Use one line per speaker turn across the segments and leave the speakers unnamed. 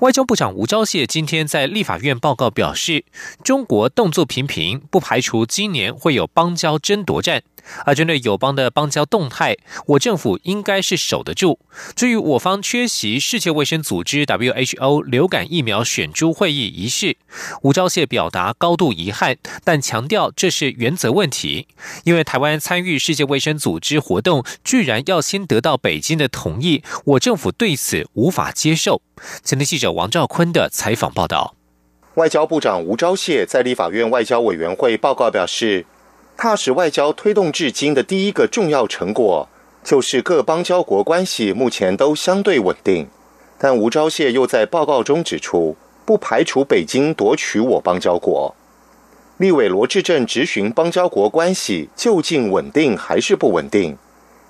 外交部长吴钊燮今天在立法院报告表示，中国动作频频，不排除今年会有邦交争夺战。而针对友邦的邦交动态，我政府应该是守得住。至于我方缺席世界卫生组织 WHO 流感疫苗选株会议仪式，吴钊燮表达高度遗憾，但强调这是原则问题。因为台湾参与世界卫生组织活动，居然要先得到北京的同意，我政府对此无法接受。前天记者王兆坤的采访报道。
外交部长吴钊燮在立法院外交委员会报告表示。踏实外交推动至今的第一个重要成果，就是各邦交国关系目前都相对稳定。但吴钊燮又在报告中指出，不排除北京夺取我邦交国。立委罗志正质询邦交国关系究竟稳定还是不稳定？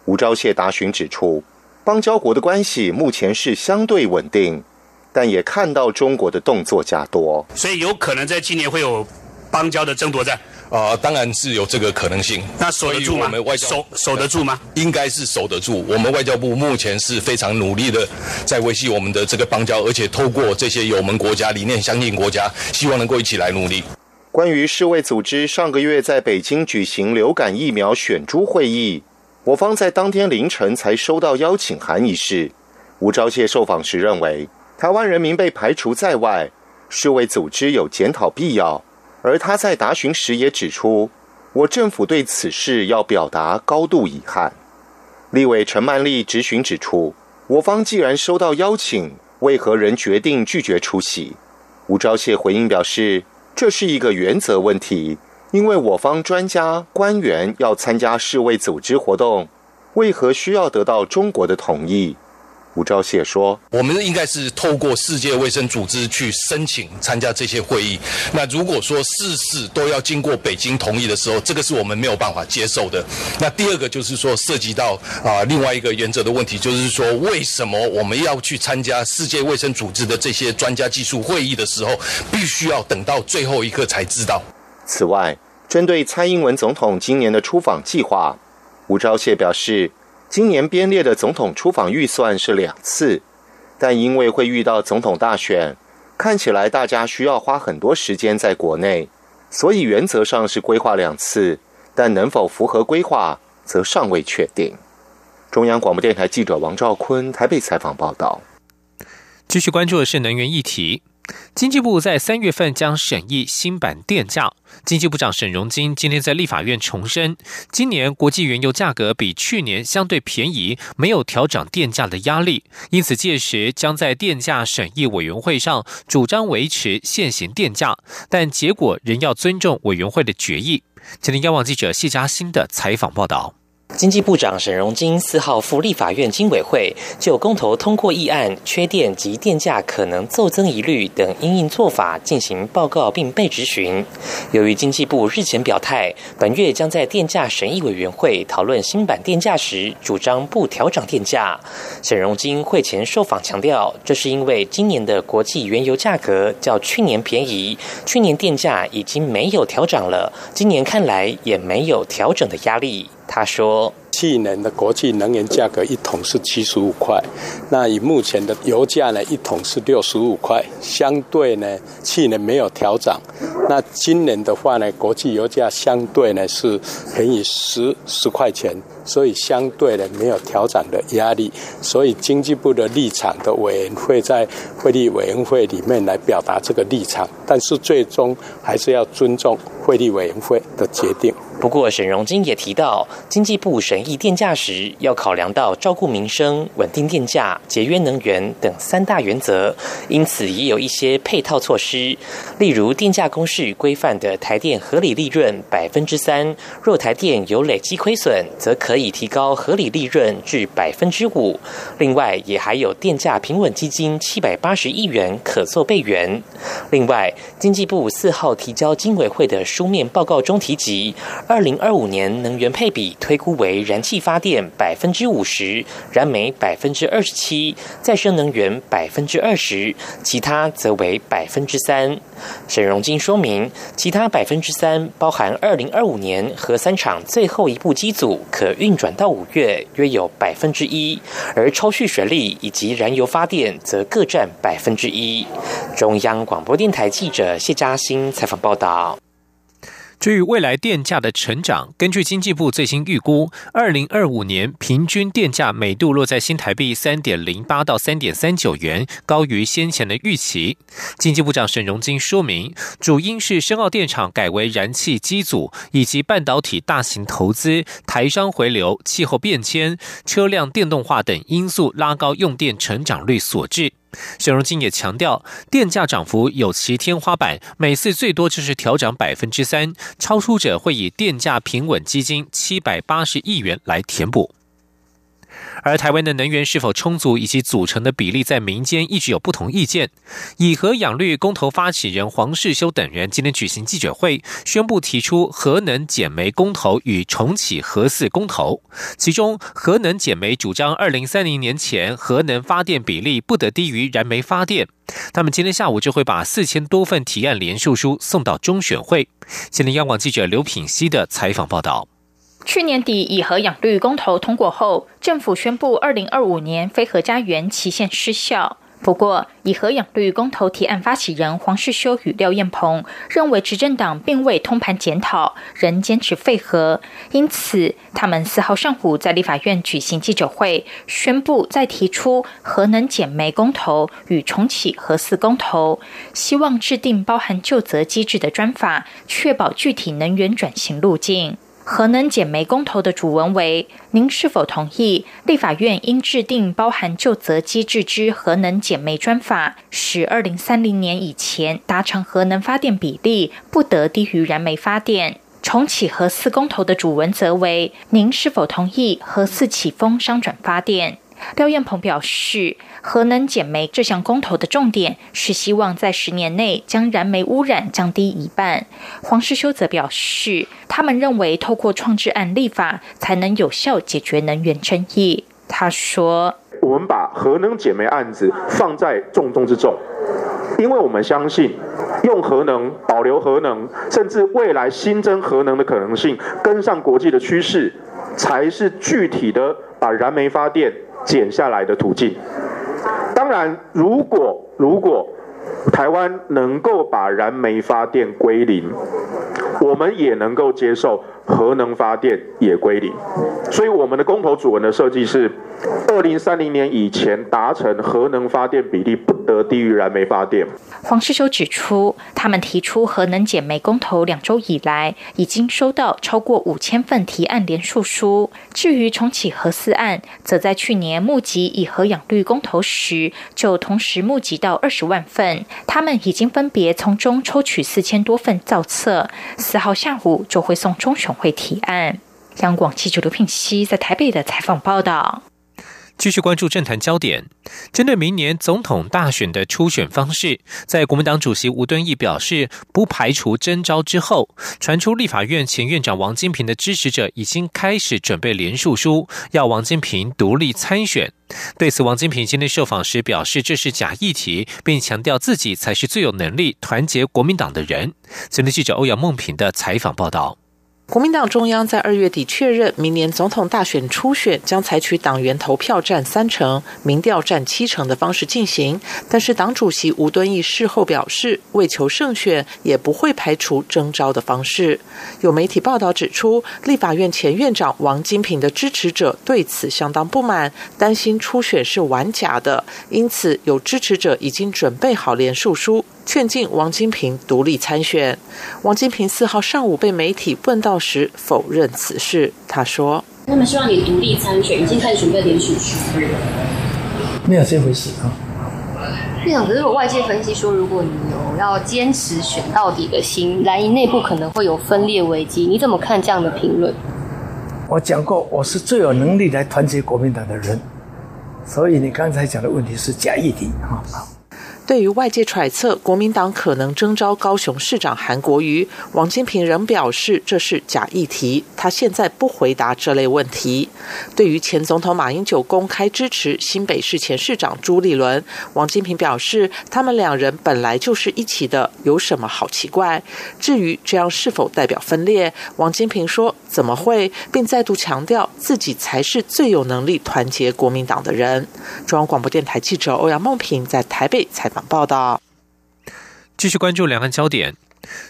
吴钊燮答询指出，邦交国的关系目前是相对稳定，但也看到中国的动作加多，
所以有可能在今年会有邦交的争夺战。
啊，当然是有这个可能性。
那守得住吗？守守得住吗？
应该是守得住。我们外交部目前是非常努力的，在维系我们的这个邦交，而且透过这些友盟国家、理念相近国家，希望能够一起来努力。
关于世卫组织上个月在北京举行流感疫苗选株会议，我方在当天凌晨才收到邀请函一事，吴钊燮受访时认为，台湾人民被排除在外，世卫组织有检讨必要。而他在答询时也指出，我政府对此事要表达高度遗憾。立委陈曼丽质询指出，我方既然收到邀请，为何仍决定拒绝出席？吴钊燮回应表示，这是一个原则问题，因为我方专家官员要参加世卫组织活动，为何需要得到中国的同意？吴钊燮说：“
我们应该是透过世界卫生组织去申请参加这些会议。那如果说事事都要经过北京同意的时候，这个是我们没有办法接受的。那第二个就是说，涉及到啊另外一个原则的问题，就是说，为什么我们要去参加世界卫生组织的这些专家技术会议的时候，必须要等到最后一刻才知道？
此外，针对蔡英文总统今年的出访计划，吴钊燮表示。”今年编列的总统出访预算是两次，但因为会遇到总统大选，看起来大家需要花很多时间在国内，所以原则上是规划两次，但能否符合规划，则尚未确定。中央广播电台记者王兆坤台北采访报道。
继续关注的是能源议题。经济部在三月份将审议新版电价。经济部长沈荣金今天在立法院重申，今年国际原油价格比去年相对便宜，没有调整电价的压力，因此届时将在电价审议委员会上主张维持现行电价，但结果仍要尊重委员会的决议。请听央网记者谢嘉欣的采访报道。
经济部长沈荣金四号赴立法院经委会就公投通过议案、缺电及电价可能骤增疑虑等因应做法进行报告，并被质询。由于经济部日前表态，本月将在电价审议委员会讨论新版电价时，主张不调整电价。沈荣金会前受访强调，这是因为今年的国际原油价格较去年便宜，去年电价已经没有调整了，今年看来也没有调整的压力。他说。
去年的国际能源价格一桶是七十五块，那以目前的油价呢，一桶是六十五块，相对呢，去年没有调涨。那今年的话呢，国际油价相对呢是便宜十十块钱，所以相对呢没有调涨的压力。所以经济部的立场的委员会在汇率委员会里面来表达这个立场，但是最终还是要尊重汇率委员会的决定。
不过，沈荣金也提到，经济部审议电价时，要考量到照顾民生、稳定电价、节约能源等三大原则，因此也有一些配套措施，例如电价公式规范的台电合理利润百分之三，若台电有累积亏损，则可以提高合理利润至百分之五。另外，也还有电价平稳基金七百八十亿元可做备援。另外，经济部四号提交经委会的书面报告中提及。二零二五年能源配比推估为燃气发电百分之五十，燃煤百分之二十七，再生能源百分之二十，其他则为百分之三。沈荣金说明，其他百分之三包含二零二五年核三厂最后一部机组可运转到五月，约有百分之一，而抽蓄水力以及燃油发电则各占百分之一。中央广播电台记者谢嘉欣采访报道。
至于未来电价的成长，根据经济部最新预估，二零二五年平均电价每度落在新台币三点零八到三点三九元，高于先前的预期。经济部长沈荣金说明，主因是深澳电厂改为燃气机组，以及半导体大型投资、台商回流、气候变迁、车辆电动化等因素拉高用电成长率所致。沈荣金也强调，电价涨幅有其天花板，每次最多就是调涨百分之三，超出者会以电价平稳基金七百八十亿元来填补。而台湾的能源是否充足以及组成的比例，在民间一直有不同意见。以核养绿公投发起人黄世修等人今天举行记者会，宣布提出核能减煤公投与重启核四公投。其中，核能减煤主张二零三零年前核能发电比例不得低于燃煤发电。他们今天下午就会把四千多份提案联署书送到中选会。现在央广记者刘品希的采访报道。
去年底，以核养绿公投通过后，政府宣布二零二五年非核家园期限失效。不过，以核养绿公投提案发起人黄世修与廖燕鹏认为，执政党并未通盘检讨，仍坚持废核，因此他们四号上午在立法院举行记者会，宣布再提出核能减煤公投与重启核四公投，希望制定包含就责机制的专法，确保具体能源转型路径。核能减煤公投的主文为：您是否同意立法院应制定包含就责机制之核能减煤专法，使二零三零年以前达成核能发电比例不得低于燃煤发电？重启核四公投的主文则为：您是否同意核四起风商转发电？廖燕鹏表示，核能减煤这项公投的重点是希望在十年内将燃煤污染降低一半。黄世修则表示，他们认为透过创制案立法才能有效解决能源争议。他说：“我们把核能减煤案子放在重中之重，因为我们相信，用核能、保留核能，甚至未来新增核能的可能性，跟上国际的趋势，才是具体的把燃煤发电。”减下来的途径。当然，如果如果台湾能够把燃煤发电归零，我们也能够接受。核能发电也归零，所以我们的公投主文的设计是：二零三零年以前达成核能发电比例不得低于燃煤发电。黄世修指出，他们提出核能减煤公投两周以来，已经收到超过五千份提案联署书。至于重启核四案，则在去年募集以核养绿公投时，就同时募集到二十万份。他们已经分别从中抽取四千多份造册，四号下午就会送中选。会提案。央广记者刘聘熙在台北的采访报道。
继续关注政坛焦点，针对明年总统大选的初选方式，在国民党主席吴敦义表示不排除征召之后，传出立法院前院长王金平的支持者已经开始准备联署书，要王金平独立参选。对此，王金平今天受访时表示这是假议题，并强调自己才是最有能力团结国民党的人。前天记者欧阳梦平的采访报道。
国民党中央在二月底确认，明年总统大选初选将采取党员投票占三成、民调占七成的方式进行。但是，党主席吴敦义事后表示，为求胜选，也不会排除征召的方式。有媒体报道指出，立法院前院长王金平的支持者对此相当不满，担心初选是玩假的，因此有支持者已经准备好连署书。劝进王金平独立参选。王金平四号上午被媒体问到时，否认此事。他说：“
他们希望你独立参选，已经开始准备联署书。”没有这回事啊。院长，可是我外界分析说，如果你有要坚持选到底的心，蓝营内部可能会有分裂危机。你怎么看这样的评论？我讲过，我是最有能力来团结国民党的人，所以你刚才讲的问题是假议题啊。
对于外界揣测国民党可能征召高雄市长韩国瑜，王金平仍表示这是假议题，他现在不回答这类问题。对于前总统马英九公开支持新北市前市长朱立伦，王金平表示他们两人本来就是一起的，有什么好奇怪？至于这样是否代表分裂，王金平说怎么会，并再度强调自己才是最有能力团结国民党的人。中央广播电台记者欧阳梦平在台北采访。报道，
继续关注两岸焦点。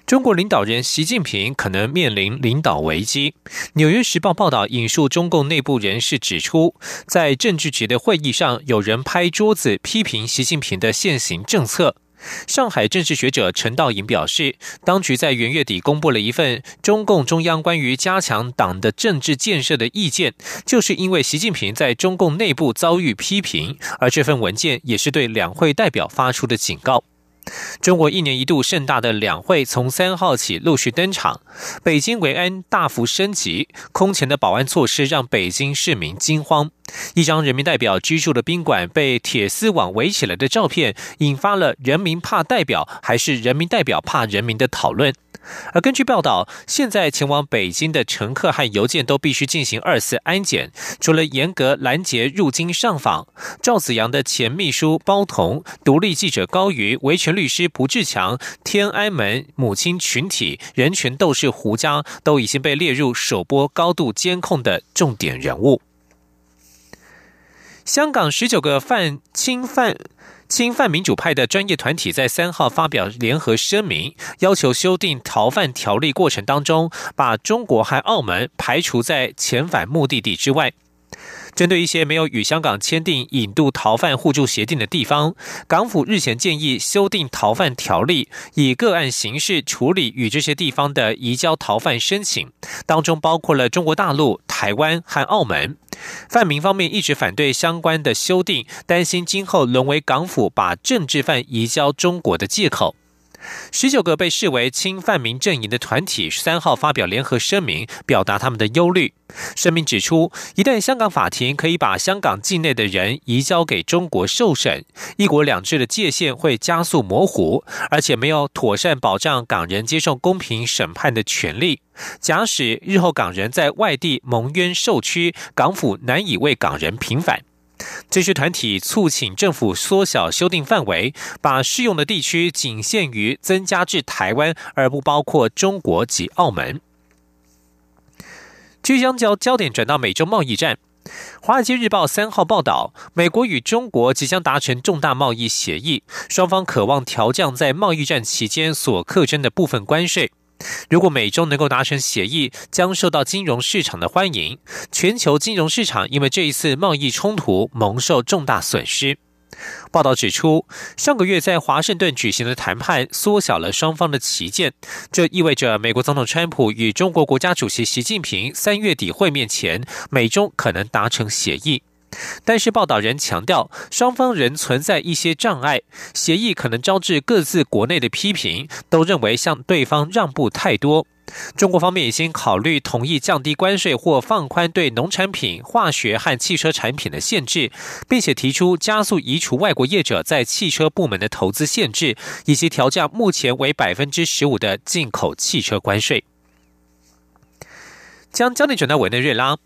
中国领导人习近平可能面临领导危机。纽约时报报道引述中共内部人士指出，在政治局的会议上，有人拍桌子批评习近平的现行政策。上海政治学者陈道颖表示，当局在元月底公布了一份中共中央关于加强党的政治建设的意见，就是因为习近平在中共内部遭遇批评，而这份文件也是对两会代表发出的警告。中国一年一度盛大的两会从三号起陆续登场，北京维安大幅升级，空前的保安措施让北京市民惊慌。一张人民代表居住的宾馆被铁丝网围起来的照片，引发了“人民怕代表还是人民代表怕人民”的讨论。而根据报道，现在前往北京的乘客和邮件都必须进行二次安检，除了严格拦截入京上访，赵子阳的前秘书包同、独立记者高瑜、维权律师卜志强、天安门母亲群体人权斗士胡佳，都已经被列入首波高度监控的重点人物。香港十九个犯侵犯。侵犯民主派的专业团体在三号发表联合声明，要求修订逃犯条例过程当中，把中国和澳门排除在遣返目的地之外。针对一些没有与香港签订引渡逃犯互助协定的地方，港府日前建议修订逃犯条例，以个案形式处理与这些地方的移交逃犯申请，当中包括了中国大陆、台湾和澳门。泛民方面一直反对相关的修订，担心今后沦为港府把政治犯移交中国的借口。十九个被视为亲泛民阵营的团体三号发表联合声明，表达他们的忧虑。声明指出，一旦香港法庭可以把香港境内的人移交给中国受审，一国两制的界限会加速模糊，而且没有妥善保障港人接受公平审判的权利。假使日后港人在外地蒙冤受屈，港府难以为港人平反。这些团体促请政府缩小修订范围，把适用的地区仅限于增加至台湾，而不包括中国及澳门。即将将焦点转到美洲贸易战，《华尔街日报》三号报道，美国与中国即将达成重大贸易协议，双方渴望调降在贸易战期间所课征的部分关税。如果美中能够达成协议，将受到金融市场的欢迎。全球金融市场因为这一次贸易冲突蒙受重大损失。报道指出，上个月在华盛顿举行的谈判缩小了双方的旗舰，这意味着美国总统川普与中国国家主席习近平三月底会面前，美中可能达成协议。但是，报道人强调，双方仍存在一些障碍，协议可能招致各自国内的批评，都认为向对方让步太多。中国方面已经考虑同意降低关税或放宽对农产品、化学和汽车产品的限制，并且提出加速移除外国业者在汽车部门的投资限制，以及调降目前为百分之十五的进口汽车关税。将焦点转到委内瑞拉。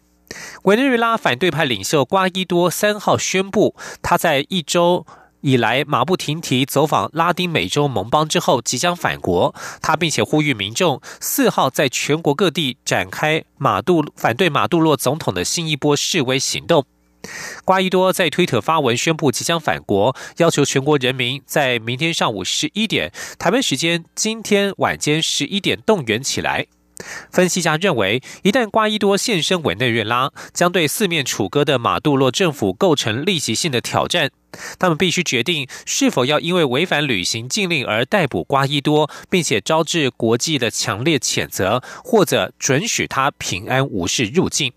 委内瑞拉反对派领袖瓜伊多三号宣布，他在一周以来马不停蹄走访拉丁美洲盟邦之后，即将返国。他并且呼吁民众四号在全国各地展开马杜反对马杜洛总统的新一波示威行动。瓜伊多在推特发文宣布即将返国，要求全国人民在明天上午十一点（台湾时间今天晚间十一点）动员起来。分析家认为，一旦瓜伊多现身委内瑞拉，将对四面楚歌的马杜洛政府构成立即性的挑战。他们必须决定是否要因为违反旅行禁令而逮捕瓜伊多，并且招致国际的强烈谴责，或者准许他平安无事入境。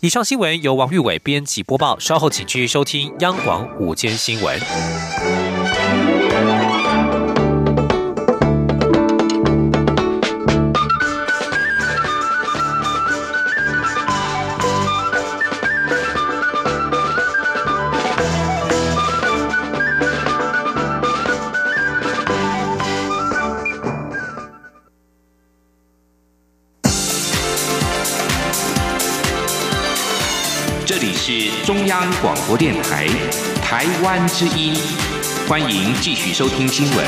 以上新闻由王玉伟编辑播报，稍后请继续收听央广午间新闻。
是中央广播电台台湾之音，欢迎继续收听新闻。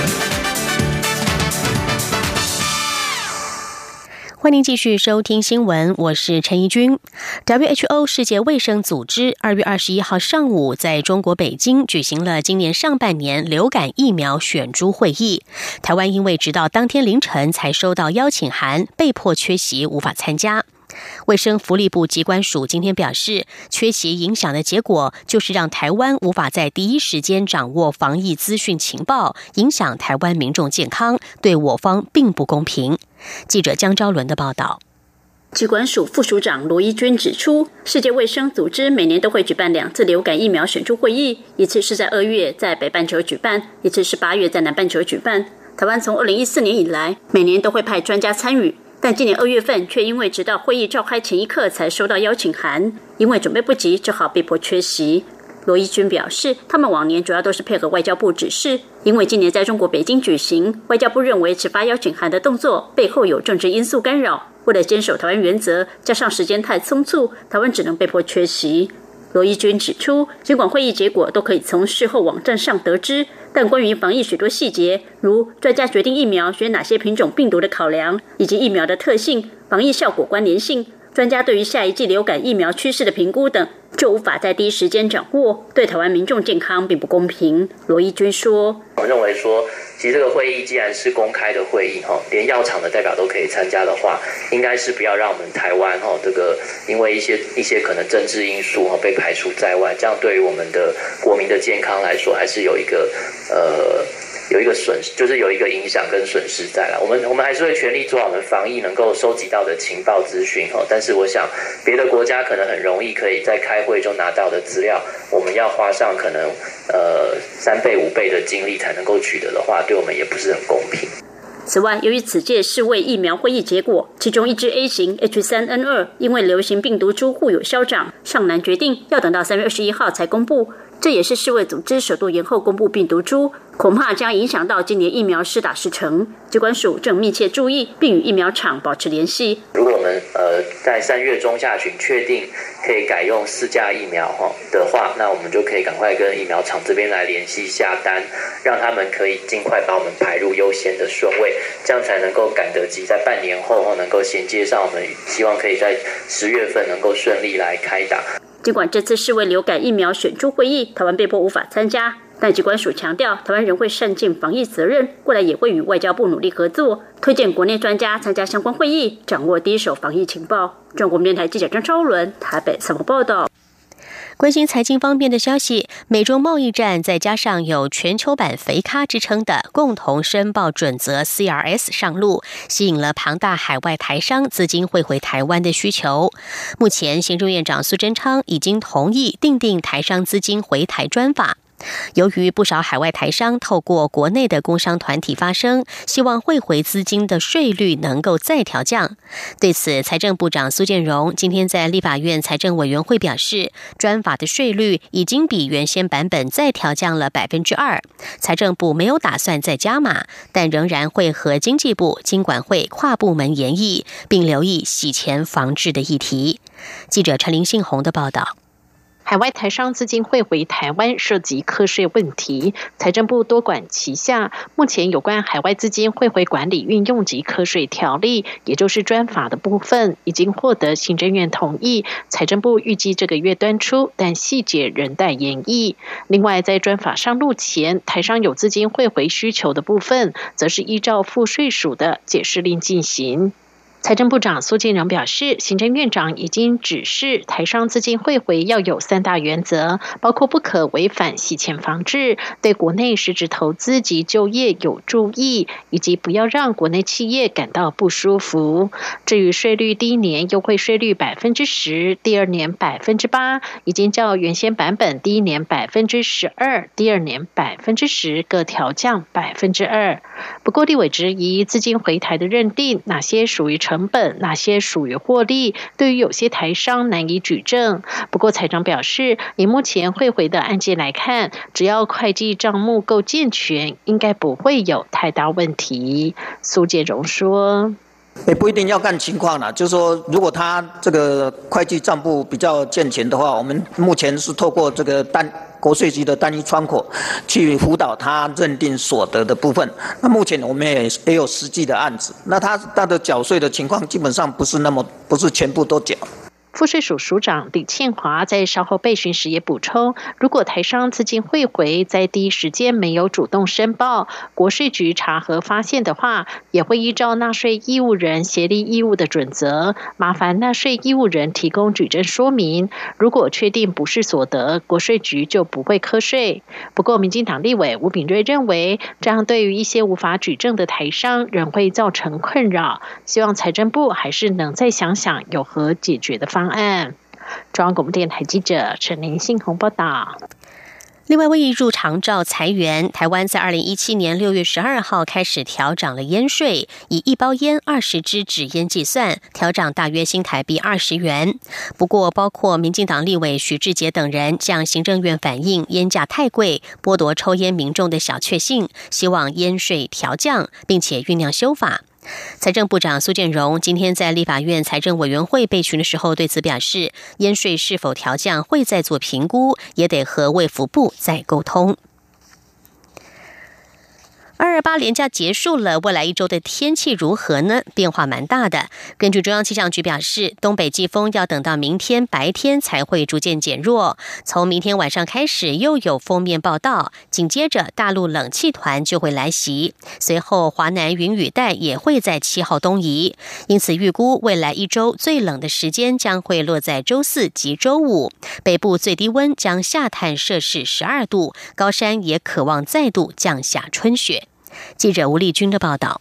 欢迎继续收听新闻，我是陈怡君。WHO 世界卫生组织二月二十一号上午在中国北京举行了今年上半年流感疫苗选株会议，台湾因为直到当天凌晨才收到邀请函，被迫缺席，无法参加。卫生福利部机关署今天表示，缺席影响的结果就是让台湾无法在第一时间掌握防疫资讯情报，影响台湾民众健康，对我方并不公平。记者江昭伦的报道。
机关署副署长罗一军指出，世界卫生组织每年都会举办两次流感疫苗选出会议，一次是在二月在北半球举办，一次是八月在南半球举办。台湾从二零一四年以来，每年都会派专家参与。但今年二月份却因为直到会议召开前一刻才收到邀请函，因为准备不及，只好被迫缺席。罗义军表示，他们往年主要都是配合外交部指示，因为今年在中国北京举行，外交部认为只发邀请函的动作背后有政治因素干扰，为了坚守台湾原则，加上时间太匆促，台湾只能被迫缺席。罗毅军指出，尽管会议结果都可以从事后网站上得知，但关于防疫许多细节，如专家决定疫苗选哪些品种病毒的考量，以及疫苗的特性、防疫效果关联性，专家对于下一季流感疫苗趋势的评估等，就无法在第一时间掌握，对台湾民众健康并不公平。罗义军说：“
我认为说。”其实这个会议既然是公开的会议哈，连药厂的代表都可以参加的话，应该是不要让我们台湾哈这个因为一些一些可能政治因素哈被排除在外，这样对于我们的国民的健康来说，还是有一个呃。有一个损失，就是有一个影响跟损失在了。我们我们还是会全力做好我们防疫能够收集到的情报资讯哈。但是我想，别的国家可能很容易可以在开会中拿到的资料，我们要花上可能呃三倍五倍的精力才能够取得的话，对我们也不是很公平。
此外，由于此届世卫疫苗会议结果，其中一支 A 型 H3N2 因为流行病毒株互有消长，尚难决定，要等到三月二十一号才公布。这也是世卫组织首度延后公布病毒株，恐怕将影响到今年疫苗施打时程。机关署正密切注意，并与疫苗厂保持联系。
如果我们呃在三月中下旬确定可以改用四价疫苗哈的话，那我们就可以赶快跟疫苗厂这边来联系下单，让他们可以尽快把我们排入优先的顺位，这样才能够赶得及在半年后能够衔接上我们，希望可以在十月份能够顺利来开打。
尽管这次世卫流感疫苗选出会议，台湾被迫无法参加，但机关署强调，台湾仍会善尽防疫责任，未来也会与外交部努力合作，推荐国内专家参加相关会议，掌握第一手防疫情报。中国电台记者张超伦台北采访报道。
关心财经方面的消息，美中贸易战再加上有全球版肥咖之称的共同申报准则 （CRS） 上路，吸引了庞大海外台商资金汇回台湾的需求。目前，行政院长苏贞昌已经同意订定台商资金回台专法。由于不少海外台商透过国内的工商团体发声，希望汇回资金的税率能够再调降。对此，财政部长苏建荣今天在立法院财政委员会表示，专法的税率已经比原先版本再调降了百分之二，财政部没有打算再加码，但仍然会和经济部、经管会跨部门研议，并留意洗钱防治的议题。记者陈林信宏的报道。
海外台商资金汇回台湾涉及课税问题，财政部多管齐下。目前有关海外资金汇回管理运用及课税条例，也就是专法的部分，已经获得行政院同意。财政部预计这个月端出，但细节仍待研议。另外，在专法上路前，台商有资金汇回需求的部分，则是依照赋税署的解释令进行。财政部长苏建荣表示，行政院长已经指示台商资金汇回要有三大原则，包括不可违反洗钱防治、对国内实质投资及就业有注意，以及不要让国内企业感到不舒服。至于税率，第一年优惠税率百分之十，第二年百分之八，已经较原先版本第一年百分之十二，第二年百分之十各调降百分之二。不过，立委质疑资金回台的认定，哪些属于？成本哪些属于获利？对于有些台商难以举证。不过财长表示，以目前汇回的案件来看，只要会计账目够健全，应该不会有太大问题。苏建荣说。
也不一定要看情况了，就是说，如果他这个会计账簿比较健全的话，我们目前是透过这个单国税局的单一窗口去辅导他认定所得的部分。那目前我们也也有实际的案子，那他他的缴税的情况基本上不是那么不是全部都缴。
赋税署署长李庆华在稍后备询时也补充，如果台商资金汇回在第一时间没有主动申报，国税局查核发现的话，也会依照纳税义务人协力义务的准则，麻烦纳税义务人提供举证说明。如果确定不是所得，国税局就不会课税。不过，民进党立委吴炳瑞认为，这样对于一些无法举证的台商仍会造成困扰，希望财政部还是能再想想有何解决的方。案。中央广播电台记者陈林信宏报道。
另外，为入长照裁员，台湾在二零一七年六月十二号开始调涨了烟税，以一包烟二十支纸烟计算，调涨大约新台币二十元。不过，包括民进党立委徐志杰等人向行政院反映烟价太贵，剥夺抽烟民众的小确幸，希望烟税调降，并且酝酿修法。财政部长苏建荣今天在立法院财政委员会备询的时候，对此表示，烟税是否调降会再做评估，也得和卫福部再沟通。二二八连假结束了，未来一周的天气如何呢？变化蛮大的。根据中央气象局表示，东北季风要等到明天白天才会逐渐减弱。从明天晚上开始，又有封面报道，紧接着大陆冷气团就会来袭，随后华南云雨带也会在七号东移。因此，预估未来一周最冷的时间将会落在周四及周五。北部最低温将下探摄氏十二度，高山也渴望再度降下春雪。记者吴丽君的报道。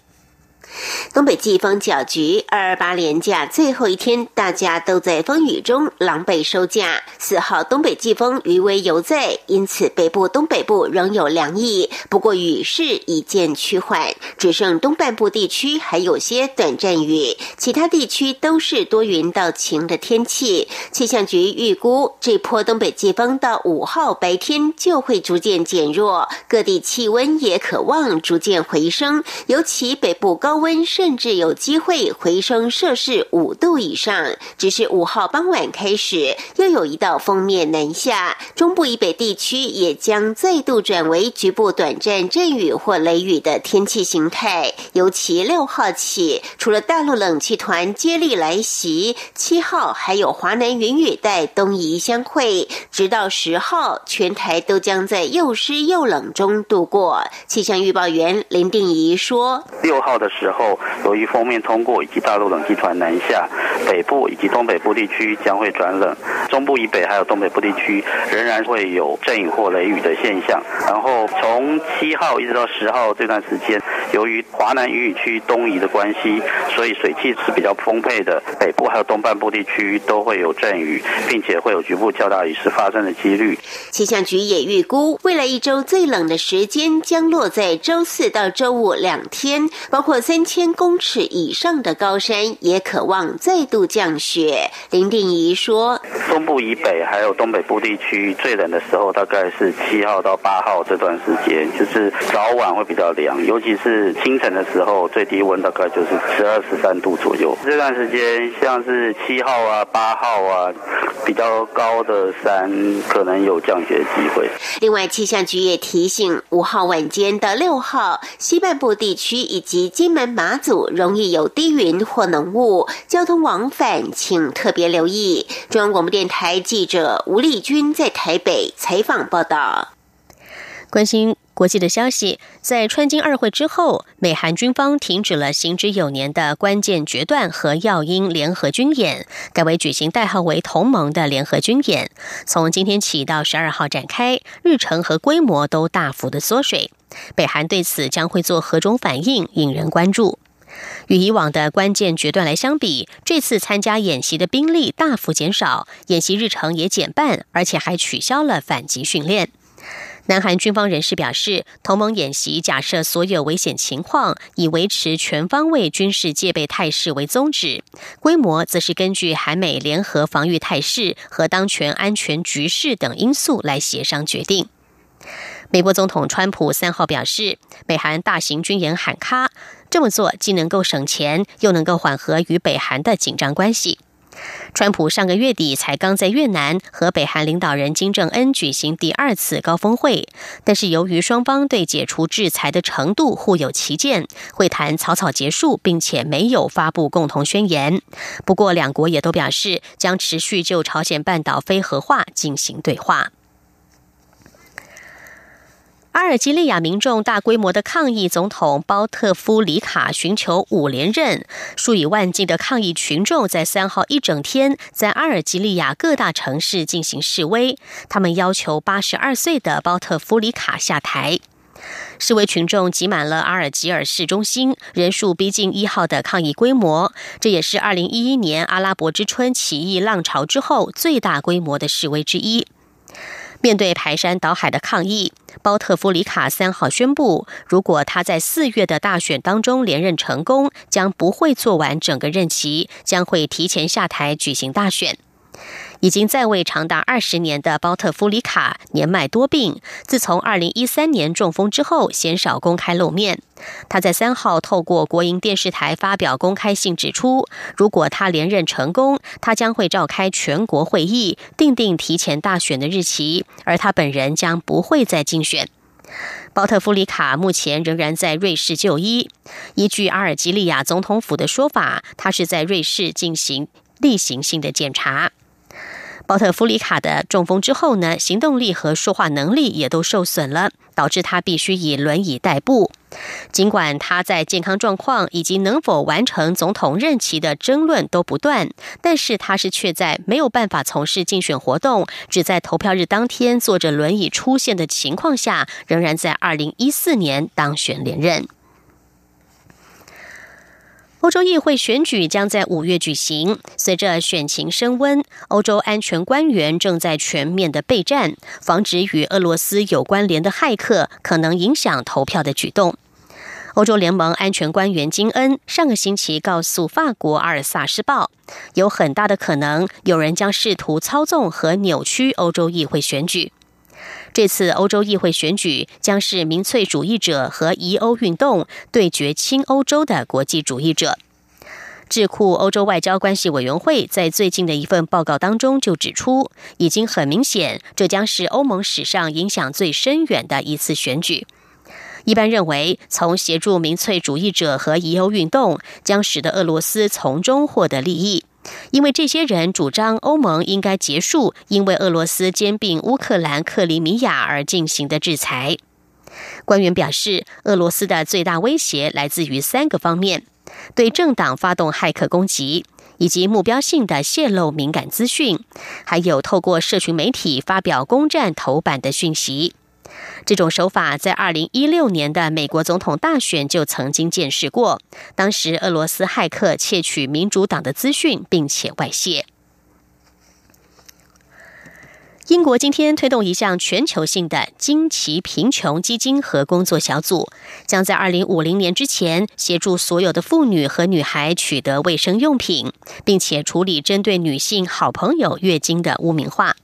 东北季风搅局，二二八连假最后一天，大家都在风雨中狼狈收假。四号东北季风余威犹在，因此北部、东北部仍有凉意，不过雨势已见趋缓，只剩东半部地区还有些短暂雨，其他地区都是多云到晴的天气。气象局预估，这波东北季风到五号白天就会逐渐减弱，各地气温也可望逐渐回升，尤其北部高。温温甚至有机会回升摄氏五度以上，只是五号傍晚开始又有一道锋面南下，中部以北地区也将再度转为局部短暂阵雨或雷雨的天气形态。尤其六号起，除了大陆冷气团接力来袭，七号还有华南云雨带东移相会，直到十号，全台都将在又湿又冷中度过。气象预报员林定仪说：“
六号的时。”之后，由于锋面通过以及大陆冷气团南下，北部以及东北部地区将会转冷，中部以北还有东北部地区仍然会有阵雨或雷雨的现象。然后从七号一直到十号这段时间，由于华南雨雨区东移的关系，所以水汽是比较丰沛的，北部还有东半部地区都会有阵雨，并且会有局部较大雨势发生的几率。
气象局也预估，未来一周最冷的时间将落在周四到周五两天，包括三。三千公尺以上的高山也渴望再度降雪。林定仪说：“
东部以北还有东北部地区最冷的时候，大概是七号到八号这段时间，就是早晚会比较凉，尤其是清晨的时候，最低温大概就是十二十三度左右。这段时间，像是七号啊、八号啊，比较高的山可能有降雪机会。
另外，气象局也提醒，五号晚间到六号，西半部地区以及金门。马祖容易有低云或浓雾，交通往返请特别留意。中央广播电台记者吴丽君在台北采访报道。
关心国际的消息，在川金二会之后，美韩军方停止了行之有年的关键决断和要鹰联合军演，改为举行代号为“同盟”的联合军演。从今天起到十二号展开，日程和规模都大幅的缩水。北韩对此将会做何种反应，引人关注。与以往的关键决断来相比，这次参加演习的兵力大幅减少，演习日程也减半，而且还取消了反击训练。南韩军方人士表示，同盟演习假设所有危险情况，以维持全方位军事戒备态势为宗旨，规模则是根据韩美联合防御态势和当前安全局势等因素来协商决定。美国总统川普三号表示，北韩大型军演喊卡，这么做既能够省钱，又能够缓和与北韩的紧张关系。川普上个月底才刚在越南和北韩领导人金正恩举行第二次高峰会，但是由于双方对解除制裁的程度互有歧见，会谈草草结束，并且没有发布共同宣言。不过，两国也都表示将持续就朝鲜半岛非核化进行对话。阿尔及利亚民众大规模的抗议，总统包特夫里卡寻求五连任。数以万计的抗议群众在三号一整天在阿尔及利亚各大城市进行示威，他们要求八十二岁的包特夫里卡下台。示威群众挤满了阿尔及尔市中心，人数逼近一号的抗议规模。这也是二零一一年阿拉伯之春起义浪潮之后最大规模的示威之一。面对排山倒海的抗议，包特夫里卡三号宣布，如果他在四月的大选当中连任成功，将不会做完整个任期，将会提前下台举行大选。已经在位长达二十年的包特夫里卡年迈多病，自从二零一三年中风之后，鲜少公开露面。他在三号透过国营电视台发表公开信，指出，如果他连任成功，他将会召开全国会议，定定提前大选的日期，而他本人将不会再竞选。包特夫里卡目前仍然在瑞士就医。依据阿尔及利亚总统府的说法，他是在瑞士进行例行性的检查。包特夫里卡的中风之后呢，行动力和说话能力也都受损了，导致他必须以轮椅代步。尽管他在健康状况以及能否完成总统任期的争论都不断，但是他是却在没有办法从事竞选活动，只在投票日当天坐着轮椅出现的情况下，仍然在二零一四年当选连任。欧洲议会选举将在五月举行。随着选情升温，欧洲安全官员正在全面的备战，防止与俄罗斯有关联的骇客可能影响投票的举动。欧洲联盟安全官员金恩上个星期告诉法国《阿尔萨斯报》，有很大的可能有人将试图操纵和扭曲欧洲议会选举。这次欧洲议会选举将是民粹主义者和疑欧运动对决亲欧洲的国际主义者。智库欧洲外交关系委员会在最近的一份报告当中就指出，已经很明显，这将是欧盟史上影响最深远的一次选举。一般认为，从协助民粹主义者和疑欧运动，将使得俄罗斯从中获得利益。因为这些人主张欧盟应该结束因为俄罗斯兼并乌克兰克里米亚而进行的制裁。官员表示，俄罗斯的最大威胁来自于三个方面：对政党发动骇客攻击，以及目标性的泄露敏感资讯，还有透过社群媒体发表攻占头版的讯息。这种手法在二零一六年的美国总统大选就曾经见识过。当时，俄罗斯骇客窃取民主党的资讯，并且外泄。英国今天推动一项全球性的惊奇贫穷基金和工作小组，将在二零五零年之前协助所有的妇女和女孩取得卫生用品，并且处理针对女性好朋友月经的污名化。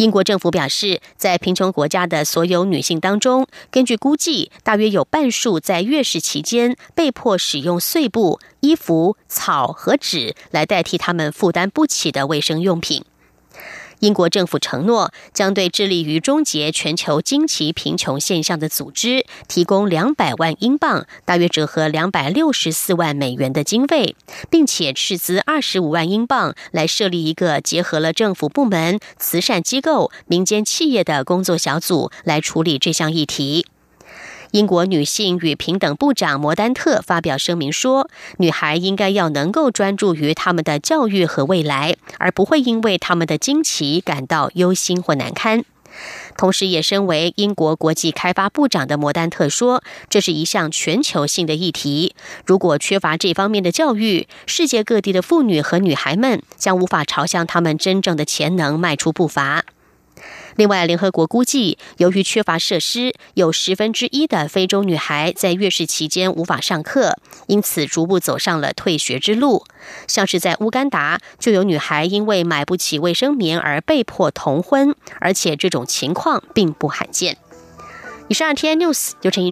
英国政府表示，在贫穷国家的所有女性当中，根据估计，大约有半数在月事期间被迫使用碎布、衣服、草和纸来代替他们负担不起的卫生用品。英国政府承诺将对致力于终结全球经济贫穷现象的组织提供两百万英镑（大约折合两百六十四万美元）的经费，并且斥资二十五万英镑来设立一个结合了政府部门、慈善机构、民间企业的工作小组来处理这项议题。英国女性与平等部长摩丹特发表声明说：“女孩应该要能够专注于他们的教育和未来，而不会因为他们的惊奇感到忧心或难堪。”同时，也身为英国国际开发部长的摩丹特说：“这是一项全球性的议题。如果缺乏这方面的教育，世界各地的妇女和女孩们将无法朝向他们真正的潜能迈出步伐。”另外，联合国估计，由于缺乏设施，有十分之一的非洲女孩在月事期间无法上课，因此逐步走上了退学之路。像是在乌干达，就有女孩因为买不起卫生棉而被迫同婚，而且这种情况并不罕见。以上 T N News 刘成一。